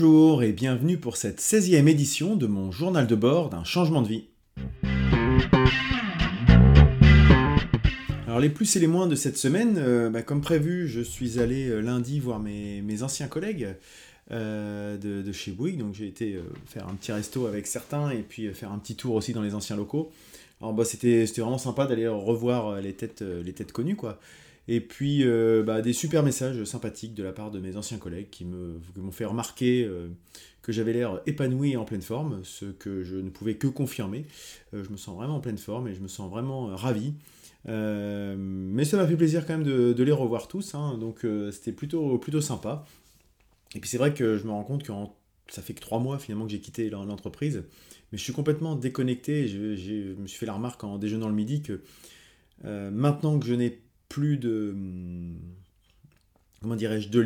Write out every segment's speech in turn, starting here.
Bonjour et bienvenue pour cette 16e édition de mon journal de bord d'un changement de vie. Alors les plus et les moins de cette semaine, euh, bah, comme prévu, je suis allé euh, lundi voir mes, anciens collègues euh, de, chez Bouygues, donc j'ai été faire un petit resto avec certains et puis faire un petit tour aussi dans les anciens locaux. Alors bah, c'était vraiment sympa d'aller revoir les têtes, les têtes connues quoi. Et puis euh, bah, des super messages sympathiques de la part de mes anciens collègues qui m'ont fait remarquer euh, que j'avais l'air épanoui et en pleine forme, ce que je ne pouvais que confirmer. Euh, je me sens vraiment en pleine forme et je me sens vraiment ravi. mais ça m'a fait plaisir quand même de, les revoir tous, hein. donc c'était plutôt, plutôt sympa. Et puis c'est vrai que je me rends compte que ça fait que trois mois finalement que j'ai quitté l'entreprise, mais je suis complètement déconnecté. Je, je, me suis fait la remarque en déjeunant le midi que maintenant que je n'ai plus de comment dirais-je de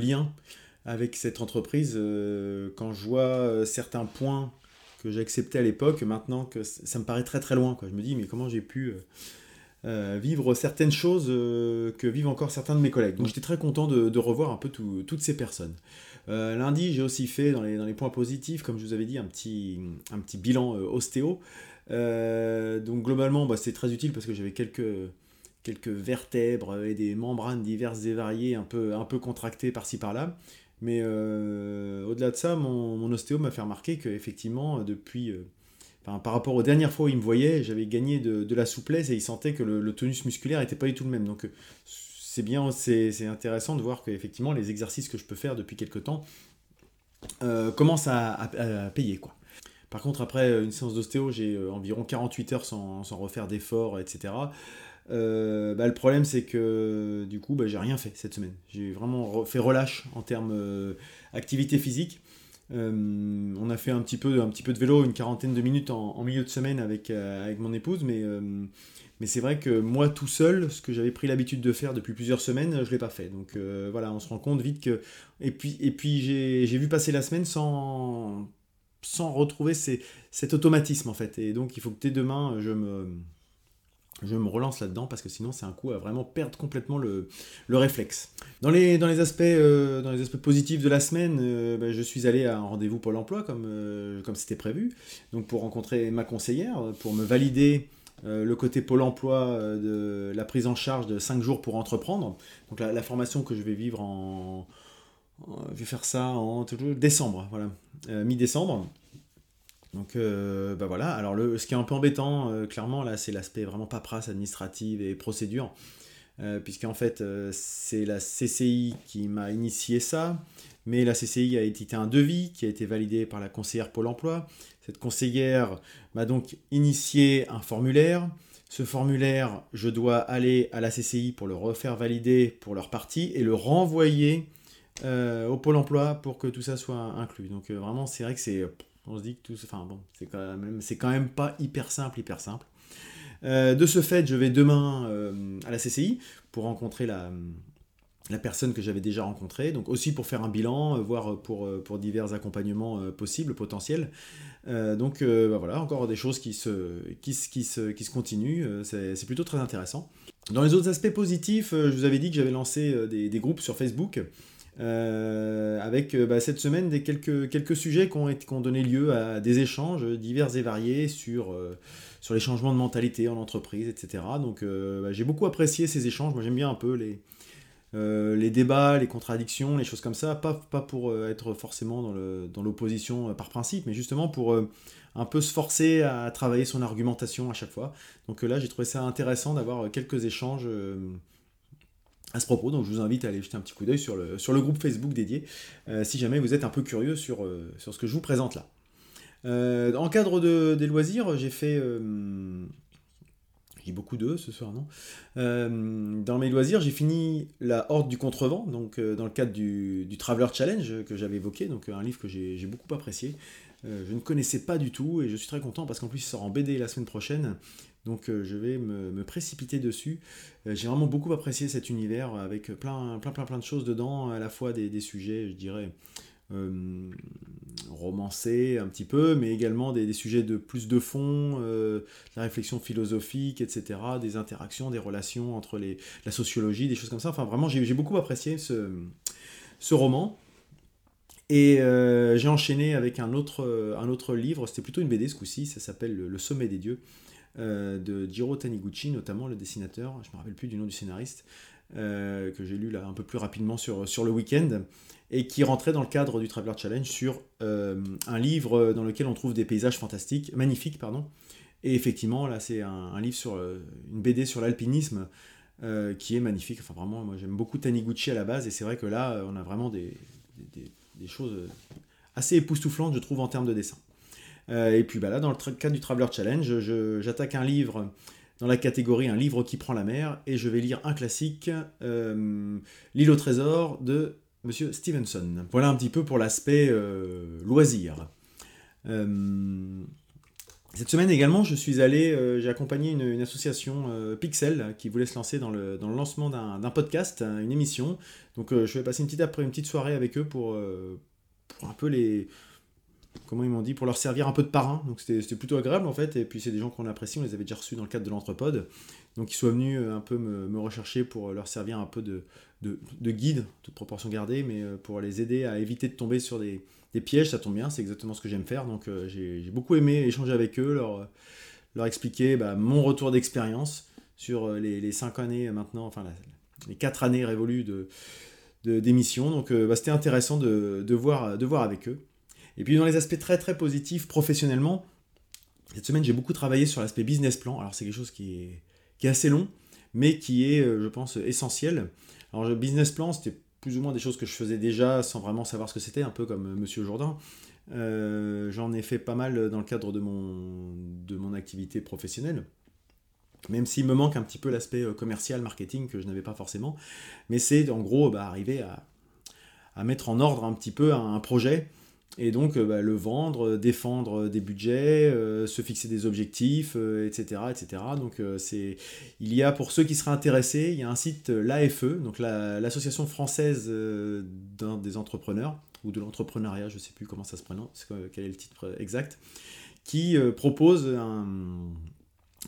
avec cette entreprise euh, quand je vois euh, certains points que j'acceptais à l'époque maintenant que ça me paraît très très loin quoi. Je me dis mais comment j'ai pu euh, vivre certaines choses que vivent encore certains de mes collègues. Donc j'étais très content de, revoir un peu toutes ces personnes. Lundi j'ai aussi fait dans les, points positifs comme je vous avais dit un petit, bilan ostéo. Donc globalement bah, c'est très utile parce que j'avais quelques quelques vertèbres et des membranes diverses et variées, un peu, un peu contractées par-ci par-là. Mais euh, au-delà de ça, mon, ostéo m'a fait remarquer qu'effectivement, depuis, euh, par rapport aux dernières fois où il me voyait, j'avais gagné de, la souplesse et il sentait que le, tonus musculaire n'était pas du tout le même. Donc c'est bien, c'est intéressant de voir qu'effectivement les exercices que je peux faire depuis quelques temps euh, commencent à, payer. quoi. Par contre, après une séance d'ostéo, j'ai environ 48 heures sans, sans refaire d'efforts, etc. Euh, bah, le problème, c'est que du coup, bah, j'ai rien fait cette semaine. J'ai vraiment fait relâche en termes euh, physique. Euh, on a fait un petit, peu, de vélo, une quarantaine de minutes en, milieu de semaine avec, avec mon épouse, mais, c'est vrai que moi tout seul, ce que j'avais pris l'habitude de faire depuis plusieurs semaines, je ne l'ai pas fait. Donc voilà, on se rend compte vite que. Et puis, j'ai vu passer la semaine sans, sans retrouver cet automatisme en fait. Et donc il faut que dès demain, je me je me relance là-dedans parce que sinon c'est un coup à vraiment perdre complètement le, réflexe. Dans les, dans, les aspects, euh, dans les aspects positifs de la semaine, euh, ben, je suis allé à un rendez-vous Pôle emploi comme euh, comme c'était prévu, donc pour rencontrer ma conseillère, pour me valider le côté Pôle emploi de la prise en charge de 5 jours pour entreprendre. Donc la, formation que je vais vivre en... je vais faire ça en décembre, voilà, mi-décembre. Donc euh, bah voilà, alors le, ce qui est un peu embêtant, euh, clairement, là, c'est l'aspect vraiment paperasse administrative et procédure, euh, puisqu'en fait, c'est la CCI qui m'a initié ça, mais la CCI a édité un devis qui a été validé par la conseillère Pôle emploi. Cette conseillère m'a donc initié un formulaire. Ce formulaire, je dois aller à la CCI pour le refaire valider pour leur partie et le renvoyer au Pôle emploi pour que tout ça soit inclus. Donc vraiment, c'est vrai que c'est on se dit que tout, enfin bon, c'est quand même, pas hyper simple, hyper simple. Euh, de ce fait, je vais demain euh, à la CCI pour rencontrer la, personne que j'avais déjà rencontrée, donc aussi pour faire un bilan, euh, voir pour, divers accompagnements possibles, potentiels. donc bah voilà, encore des choses qui se, continuent, c'est plutôt très intéressant. Dans les autres aspects positifs, je vous avais dit que j'avais lancé des, groupes sur Facebook. Euh, avec euh, bah, cette semaine des quelques, quelques sujets qui ont, donné lieu à des échanges divers et variés sur, euh, sur les changements de mentalité en entreprise, etc. Donc bah, j'ai beaucoup apprécié ces échanges. Moi j'aime bien un peu les, les débats, les contradictions, les choses comme ça. Pas, pas pour être forcément dans l'opposition par principe, mais justement pour un peu se forcer à travailler son argumentation à chaque fois. Donc là j'ai trouvé ça intéressant d'avoir quelques échanges à ce propos. Donc je vous invite à aller jeter un petit coup d'œil sur le, groupe Facebook dédié, euh, si jamais vous êtes un peu curieux sur, euh, ce que je vous présente là. Euh, en cadre de, des loisirs, j'ai fait... j'ai beaucoup d'eux ce soir, non? Dans mes loisirs, j'ai fini La Horde du Contrevent, donc dans le cadre du, du Traveler Challenge que j'avais évoqué, donc un livre que j'ai beaucoup apprécié. je ne connaissais pas du tout et je suis très content parce qu'en plus il sort en BD la semaine prochaine. Donc euh, je vais me, précipiter dessus. Euh, j'ai vraiment beaucoup apprécié cet univers avec plein, plein, plein, plein de choses dedans, à la fois des, sujets, je dirais, euh, romancés un petit peu, mais également des, sujets de plus de fond, la réflexion philosophique, etc., des interactions, des relations entre la sociologie, des choses comme ça. Enfin, vraiment, j'ai beaucoup apprécié ce, roman. Et j'ai enchaîné avec un autre, un autre livre, c'était plutôt une BD ce coup-ci, ça s'appelle Le Sommet des Dieux, de Jiro Taniguchi, notamment le dessinateur, je ne me rappelle plus du nom du scénariste, que j'ai lu là un peu plus rapidement sur, sur le week-end, et qui rentrait dans le cadre du Traveler Challenge sur un livre dans lequel on trouve des paysages fantastiques, magnifiques, pardon, et effectivement, là, c'est un, livre sur une BD sur l'alpinisme euh, qui est magnifique. Enfin, vraiment, moi j'aime beaucoup Taniguchi à la base, et c'est vrai que là, euh, on a vraiment des, des, choses euh, assez époustouflantes, je trouve, en termes de dessin. Et puis bah, là, dans le cadre du Traveler Challenge, j'attaque un livre dans la catégorie Un livre qui prend la mer, et je vais lire un classique, L'île au trésor de Monsieur Stevenson. Voilà un petit peu pour l'aspect loisir. Cette semaine également, je suis allé, euh, j'ai accompagné une, association euh, Pixel qui voulait se lancer dans le, lancement d'un podcast, une émission. Donc euh, je vais passer une petite, après, une petite soirée avec eux pour un peu les... Comment ils m'ont dit Pour leur servir un peu de parrain. Donc c'était plutôt agréable en fait. Et puis c'est des gens qu'on apprécie, on les avait déjà reçus dans le cadre de l'Entrepode. Donc ils sont venus un peu me, rechercher pour leur servir un peu de, de, de guide, toute proportion gardée, mais pour les aider à éviter de tomber sur des des pièges, ça tombe bien, c'est exactement ce que j'aime faire. Donc euh, j'ai beaucoup aimé échanger avec eux, leur, leur expliquer bah, mon retour d'expérience sur euh, les, les, cinq années maintenant, enfin les quatre années révolues de d'émission. Donc euh, bah, c'était intéressant de, de, voir, de voir avec eux. Et puis dans les aspects très très positifs professionnellement, cette semaine j'ai beaucoup travaillé sur l'aspect business plan. Alors c'est quelque chose qui est, qui est assez long, mais qui est, je pense, essentiel. Alors le business plan, c'était plus ou moins des choses que je faisais déjà sans vraiment savoir ce que c'était, un peu comme euh, Monsieur Jourdain. Euh, j'en ai fait pas mal dans le cadre de mon, de mon activité professionnelle. Même s'il me manque un petit peu l'aspect euh, commercial, marketing que je n'avais pas forcément. Mais c'est en gros bah, arriver à, à, mettre en ordre un petit peu un projet et donc euh, bah, le vendre, euh, défendre des budgets, euh, se fixer des objectifs, etc., etc. Donc c'est, il y a pour ceux qui seraient intéressés, il y a un site l'AFE, donc l'association française des entrepreneurs ou de l'entrepreneuriat, je ne sais plus comment ça se prononce, quel est le titre exact, qui propose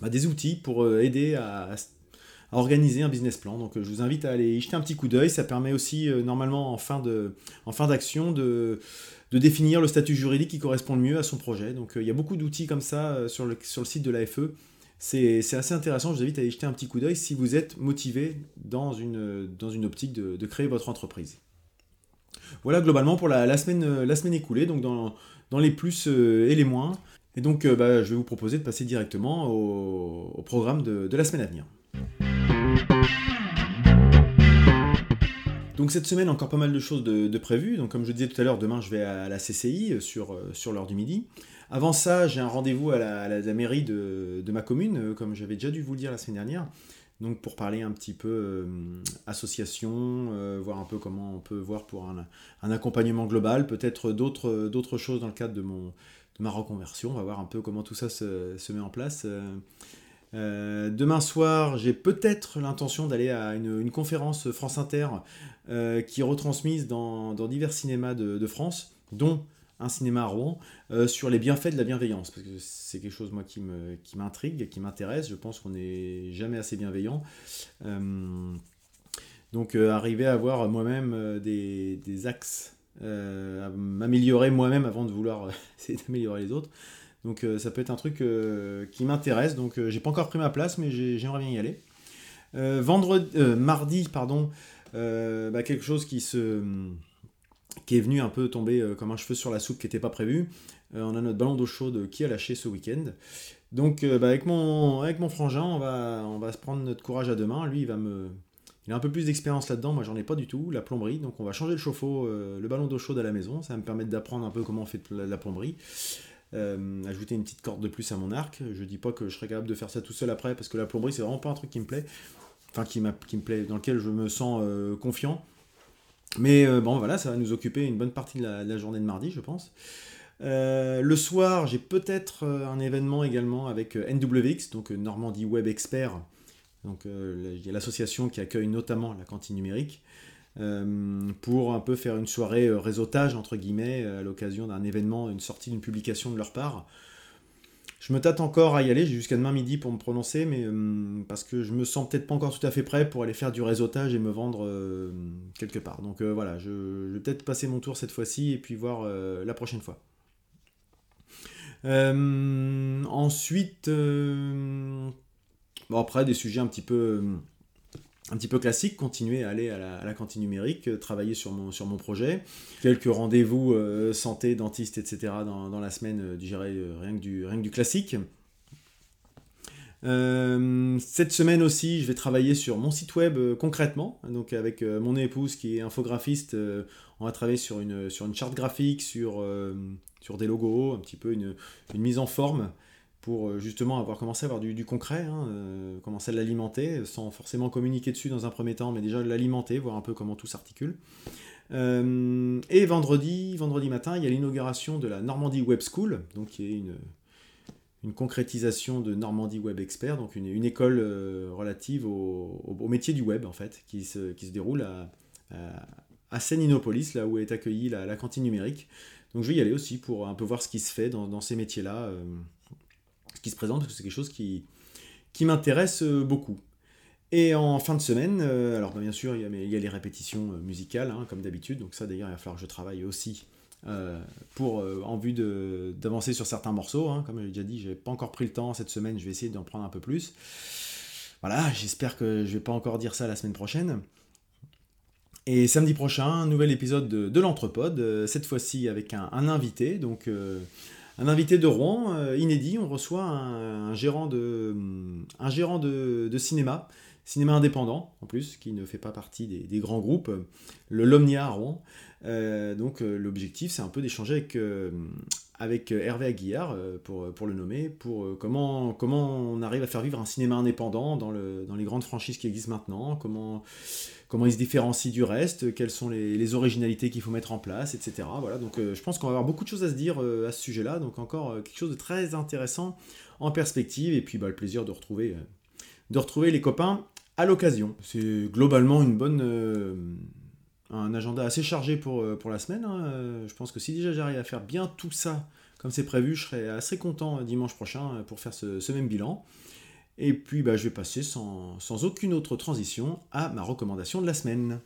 bah, des outils pour aider à, organiser un business plan. Donc je vous invite à aller y jeter un petit coup d'œil. Ça permet aussi normalement en fin de, d'action de de définir le statut juridique qui correspond le mieux à son projet. Donc euh, il y a beaucoup d'outils comme ça euh, sur, le, sur le site de l'AFE. C'est assez intéressant, je vous invite à y jeter un petit coup d'œil si vous êtes motivé dans une, dans une optique de, créer votre entreprise. Voilà globalement pour la, semaine, la semaine écoulée, donc dans, dans les plus euh, et les moins. Et donc bah, je vais vous proposer de passer directement au, programme de, de la semaine à venir. Donc cette semaine, encore pas mal de choses de, prévues. Donc comme je disais tout à l'heure, demain je vais à la CCI euh, sur, euh, sur l'heure du midi. Avant ça, j'ai un rendez-vous à la, mairie de, ma commune, euh, comme j'avais déjà dû vous le dire la semaine dernière. Donc pour parler un petit peu association, voir un peu comment on peut voir pour un, accompagnement global, peut-être d'autres, choses dans le cadre de, mon, de ma reconversion. On va voir un peu comment tout ça se, met en place. Euh, demain soir, j'ai peut-être l'intention d'aller à une, conférence France Inter euh, qui est retransmise dans, divers cinémas de, France, dont un cinéma à Rouen, euh, sur les bienfaits de la bienveillance. Parce que c'est quelque chose, qui m'intrigue, qui m'intéresse. Je pense qu'on n'est jamais assez bienveillant. donc, arriver à avoir moi-même des, des, axes, à m'améliorer moi-même avant de vouloir essayer d'améliorer les autres. Donc euh, ça peut être un truc euh, qui m'intéresse. Donc euh, j'ai pas encore pris ma place, mais j'aimerais bien y aller. vendredi, mardi, pardon, bah, quelque chose qui est venu un peu tomber comme un cheveu sur la soupe qui n'était pas prévu. on a notre ballon d'eau chaude qui a lâché ce week-end. Donc bah, avec, mon, avec mon frangin, on va, se prendre notre courage à deux mains. Lui, il va me... Il a un peu plus d'expérience là-dedans, moi j'en ai pas du tout, la plomberie. Donc on va changer le chauffe-eau, le ballon d'eau chaude à la maison. Ça va me permettre d'apprendre un peu comment on fait la plomberie. Euh, ajouter une petite corde de plus à mon arc. Je dis pas que je serais capable de faire ça tout seul après, parce que la plomberie, c'est vraiment pas un truc qui me plaît. Enfin, qui, qui me plaît, dans lequel je me sens euh, confiant. Mais euh, bon, voilà, ça va nous occuper une bonne partie de la, journée de mardi, je pense. le soir, j'ai peut-être un événement également avec NWX, donc Normandie Web Expert, donc l'association qui accueille notamment la cantine numérique. Euh, pour un peu faire une soirée euh, réseautage, entre guillemets, à l'occasion d'un événement, une sortie d'une publication de leur part. Je me tâte encore à y aller, j'ai jusqu'à demain midi pour me prononcer, mais parce que je me sens peut-être pas encore tout à fait prêt pour aller faire du réseautage et me vendre quelque part. Donc voilà, je, vais peut-être passer mon tour cette fois-ci et puis voir la prochaine fois. ensuite, bon après des sujets un petit peu un petit peu classique, continuer à aller à la, cantine numérique, euh, travailler sur mon, projet, quelques rendez-vous euh, santé, dentiste, etc. dans, la semaine, euh, rien, que du, rien que du classique. cette semaine aussi, je vais travailler sur mon site web concrètement, donc avec mon épouse qui est infographiste, on va travailler sur une, charte graphique, sur, des logos, un petit peu une mise en forme pour euh, justement avoir commencé à avoir du, concret, hein, euh, commencer à l'alimenter, sans forcément communiquer dessus dans un premier temps, mais déjà l'alimenter, voir un peu comment tout s'articule. Euh, et vendredi, vendredi matin, il y a l'inauguration de la Normandie Web School, donc qui est une, concrétisation de Normandie Web Expert, donc une, école relative au, métier du web en fait, qui se, déroule à, à, Séninopolis, là où est accueillie la, cantine numérique. Donc je vais y aller aussi pour un peu voir ce qui se fait dans ces métiers-là qui se présente, c'est quelque chose qui, qui m'intéresse euh, beaucoup. Et en fin de semaine, euh, alors bah, bien sûr, il y, a, les répétitions euh, musicales, hein, comme d'habitude, donc ça d'ailleurs, il va falloir que je travaille aussi pour, en vue d'avancer sur certains morceaux. Hein. Comme j'ai déjà dit, je n'ai pas encore pris le temps cette semaine, je vais essayer d'en prendre un peu plus. Voilà, j'espère que je vais pas encore dire ça la semaine prochaine. Et samedi prochain, un nouvel épisode de, de l'Entrepode, cette fois-ci avec un, invité, donc un invité de Rouen, euh, inédit. On reçoit un, gérant, gérant de, cinéma, cinéma indépendant en plus, qui ne fait pas partie des, grands groupes, le Lomnia Rouen. Euh, donc euh, l'objectif, c'est un peu d'échanger avec, avec Hervé Aguillard, pour, pour le nommer, pour comment, comment on arrive à faire vivre un cinéma indépendant dans, le, dans les grandes franchises qui existent maintenant, comment comment il se différencie du reste, quelles sont les, originalités qu'il faut mettre en place, etc. Voilà, donc euh, je pense qu'on va avoir beaucoup de choses à se dire euh, à ce sujet-là, donc encore euh, quelque chose de très intéressant en perspective, et puis bah, le plaisir de retrouver, de retrouver les copains à l'occasion. C'est globalement une bonne... un agenda assez chargé pour, pour la semaine. Hein. Je pense que si déjà j'arrive à faire bien tout ça comme c'est prévu, je serai assez content dimanche prochain pour faire ce même bilan. Et puis bah, je vais passer sans, aucune autre transition à ma recommandation de la semaine.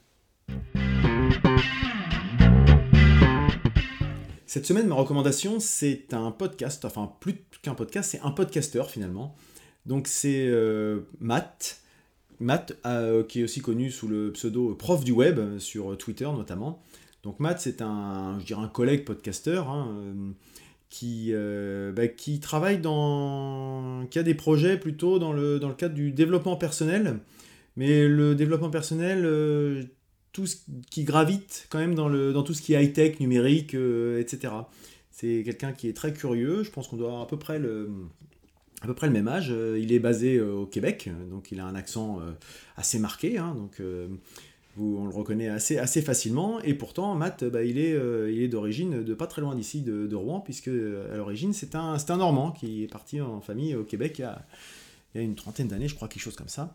Cette semaine, ma recommandation, c'est un podcast, enfin plus qu'un podcast, c'est un podcasteur finalement. Donc c'est euh, Matt, Matt euh, qui est aussi connu sous le pseudo prof du web sur Twitter notamment. Donc Matt, c'est un, je dirais un collègue podcasteur. Hein, euh, qui, euh, bah, qui travaille dans. qui a des projets plutôt dans le, cadre du développement personnel. Mais le développement personnel, euh, tout ce qui gravite quand même dans, dans tout ce qui est high-tech, numérique, euh, etc. C'est quelqu'un qui est très curieux. Je pense qu'on doit à peu près le, à peu près le même âge. Il est basé au Québec, donc il a un accent assez marqué. Hein, donc on le reconnaît assez, facilement. Et pourtant, Matt, bah, il est, euh, d'origine de pas très loin d'ici, de, Rouen, puisque à l'origine, c'est un, Normand qui est parti en famille au Québec il y a une trentaine d'années, je crois, quelque chose comme ça.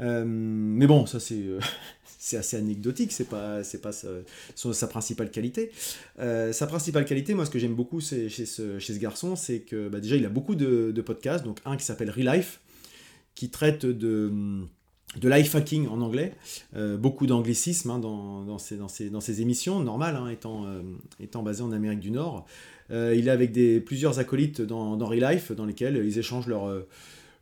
Euh, mais bon, ça c'est euh, c'est assez anecdotique, c'est pas pas sa, principale qualité. sa principale qualité, moi ce que j'aime beaucoup chez ce, chez ce garçon, c'est que bah, déjà il a beaucoup de, podcasts, donc un qui s'appelle Relife, qui traite de life hacking en anglais, euh, beaucoup d'anglicisme hein, dans, dans, ces, émissions, normal, hein, étant, euh, basé en Amérique du Nord. Euh, il est avec plusieurs acolytes dans Relife, dans lesquels ils échangent leurs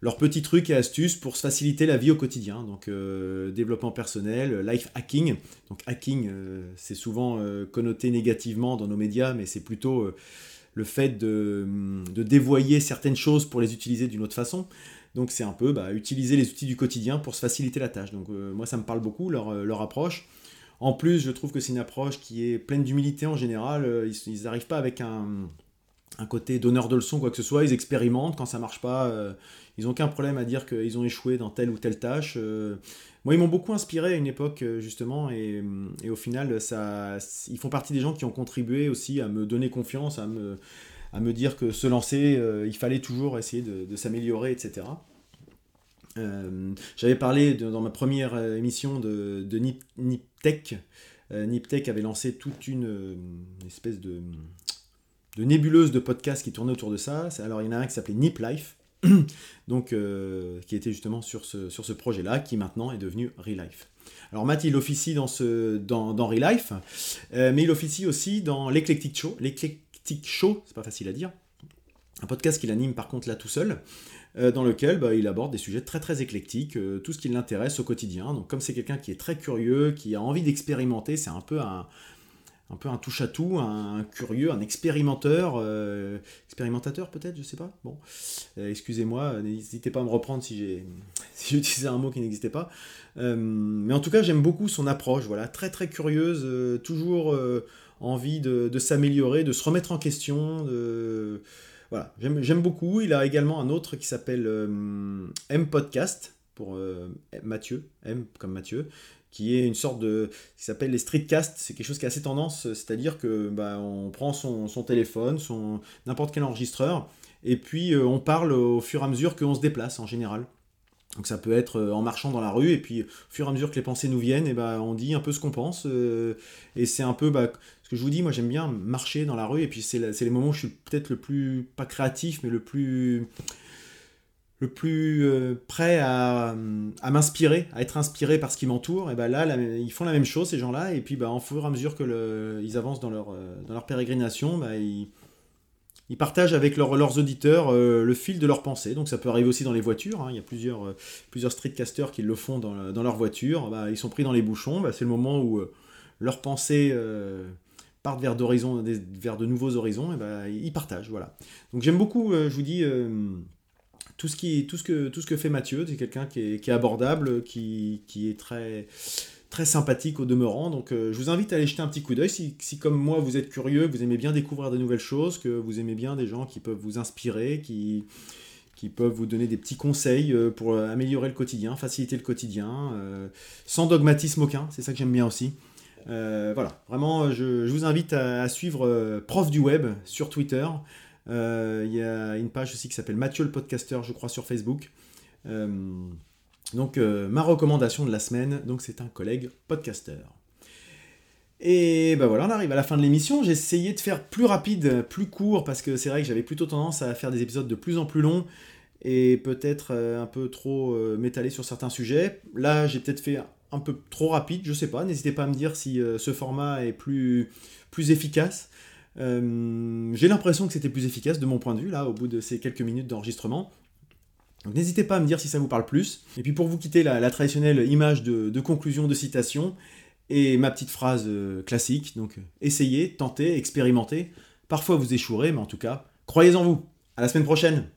leurs petits trucs et astuces pour se faciliter la vie au quotidien. Donc développement personnel, life hacking. Donc hacking, c'est souvent connoté négativement dans nos médias, mais c'est plutôt le fait de, de, dévoyer certaines choses pour les utiliser d'une autre façon. Donc c'est un peu bah, utiliser les outils du quotidien pour se faciliter la tâche. Donc euh, moi ça me parle beaucoup, leur, euh, leur approche. En plus, je trouve que c'est une approche qui est pleine d'humilité en général. Euh, ils n'arrivent pas avec un, un côté donneur de leçons, quoi que ce soit. Ils expérimentent. Quand ça marche pas, ils n'ont aucun problème à dire qu'ils ont échoué dans telle ou telle tâche. moi, ils m'ont beaucoup inspiré à une époque, justement. Et, et, au final, ça, ils font partie des gens qui ont contribué aussi à me donner confiance, à me, à me dire que se lancer, euh, il fallait toujours essayer de, s'améliorer, etc. Euh, j'avais parlé dans ma première euh, émission de, de Nip, Niptech. Niptech avait lancé toute une, espèce de, nébuleuses de podcasts qui tournaient autour de ça. Alors il y en a un qui s'appelait Nip Life, donc, qui était justement sur ce, sur ce projet-là, qui maintenant est devenu Relife. Alors Matt, il officie dans, ce, dans, dans Relife, mais il officie aussi dans l'Eclectic Show. L'Eclectic Show, c'est pas facile à dire. Un podcast qu'il anime par contre là tout seul. Euh, dans lequel bah, il aborde des sujets très très éclectiques, euh, tout ce qui l'intéresse au quotidien. Donc comme c'est quelqu'un qui est très curieux, qui a envie d'expérimenter, c'est un peu un, un peu un touche-à-tout, un, curieux, un expérimenteur, euh, expérimentateur peut-être, je sais pas. Bon, excusez-moi, n'hésitez pas à me reprendre si j'ai utilisé un mot qui n'existait pas. mais en tout cas, j'aime beaucoup son approche, voilà, très très curieuse, toujours envie de, s'améliorer, de se remettre en question, voilà, j'aime beaucoup. Il a également un autre qui s'appelle euh, M Podcast, pour euh, Mathieu, M comme Mathieu, qui est une sorte de. qui s'appelle les streetcasts. C'est quelque chose qui est assez tendance, c'est-à-dire que bah, on prend son, téléphone, son n'importe quel enregistreur, et puis euh, on parle au fur et à mesure qu'on se déplace en général. Donc ça peut être en marchant dans la rue, et puis au fur et à mesure que les pensées nous viennent, et bah, on dit un peu ce qu'on pense. et c'est un peu bah, ce que je vous dis, moi j'aime bien marcher dans la rue, et puis c'est les moments où je suis peut-être le plus, pas créatif, mais le plus, le plus euh, prêt à, m'inspirer, à être inspiré par ce qui m'entoure. Et ben là, ils font la même chose, ces gens-là, et puis ben, en fur et à mesure que ils avancent dans leur, euh, dans leur pérégrination, ben, ils, partagent avec leurs auditeurs euh, le fil de leur pensée. Donc ça peut arriver aussi dans les voitures. Hein. Il y a plusieurs, plusieurs streetcasters qui le font dans, dans leur voiture. Ben, ils sont pris dans les bouchons. Ben, c'est le moment où leurs pensées partent vers, vers de nouveaux horizons, et ben, ils partagent. Voilà. Donc j'aime beaucoup, euh, je vous dis, euh, tout, ce qui, tout, ce que, tout ce que fait Mathieu. C'est quelqu'un qui est, abordable, qui, est très, très sympathique au demeurant. Donc euh, je vous invite à aller jeter un petit coup d'œil. Si, si, comme moi, vous êtes curieux, vous aimez bien découvrir de nouvelles choses, que vous aimez bien des gens qui peuvent vous inspirer, qui qui peuvent vous donner des petits conseils pour améliorer le quotidien, faciliter le quotidien, sans dogmatisme aucun, c'est ça que j'aime bien aussi. Euh, voilà, vraiment, je, vous invite à, suivre euh, Prof du Web sur Twitter. Euh, il y a une page aussi qui s'appelle Mathieu le Podcaster, je crois, sur Facebook. donc, ma recommandation de la semaine, donc c'est un collègue podcaster. Et ben voilà, on arrive à la fin de l'émission. J'ai essayé de faire plus rapide, plus court, parce que c'est vrai que j'avais plutôt tendance à faire des épisodes de plus en plus longs et peut-être un peu trop m'étaler sur certains sujets. Là, j'ai peut-être fait un peu trop rapide, je sais pas. N'hésitez pas à me dire si euh, ce format est plus, plus efficace. Euh, j'ai l'impression que c'était plus efficace de mon point de vue, là, au bout de ces quelques minutes d'enregistrement. Donc n'hésitez pas à me dire si ça vous parle plus. Et puis pour vous quitter la, traditionnelle image de, conclusion, de citation, et ma petite phrase euh, classique, donc essayez, tentez, expérimentez. Parfois vous échouerez, mais en tout cas, croyez en vous. À la semaine prochaine